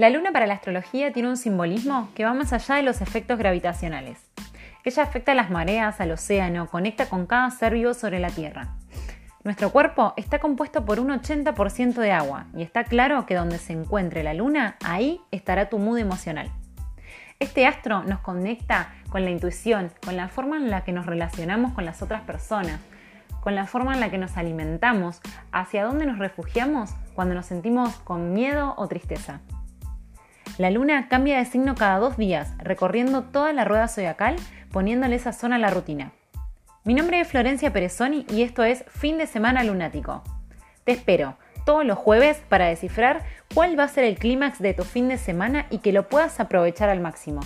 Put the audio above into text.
La luna para la astrología tiene un simbolismo que va más allá de los efectos gravitacionales. Ella afecta a las mareas, al océano, conecta con cada ser vivo sobre la Tierra. Nuestro cuerpo está compuesto por un 80% de agua y está claro que donde se encuentre la luna, ahí estará tu mood emocional. Este astro nos conecta con la intuición, con la forma en la que nos relacionamos con las otras personas, con la forma en la que nos alimentamos, hacia dónde nos refugiamos cuando nos sentimos con miedo o tristeza. La luna cambia de signo cada dos días, recorriendo toda la rueda zodiacal, poniéndole esa zona a la rutina. Mi nombre es Florencia Perezoni y esto es Fin de Semana Lunático. Te espero todos los jueves para descifrar cuál va a ser el clímax de tu fin de semana y que lo puedas aprovechar al máximo.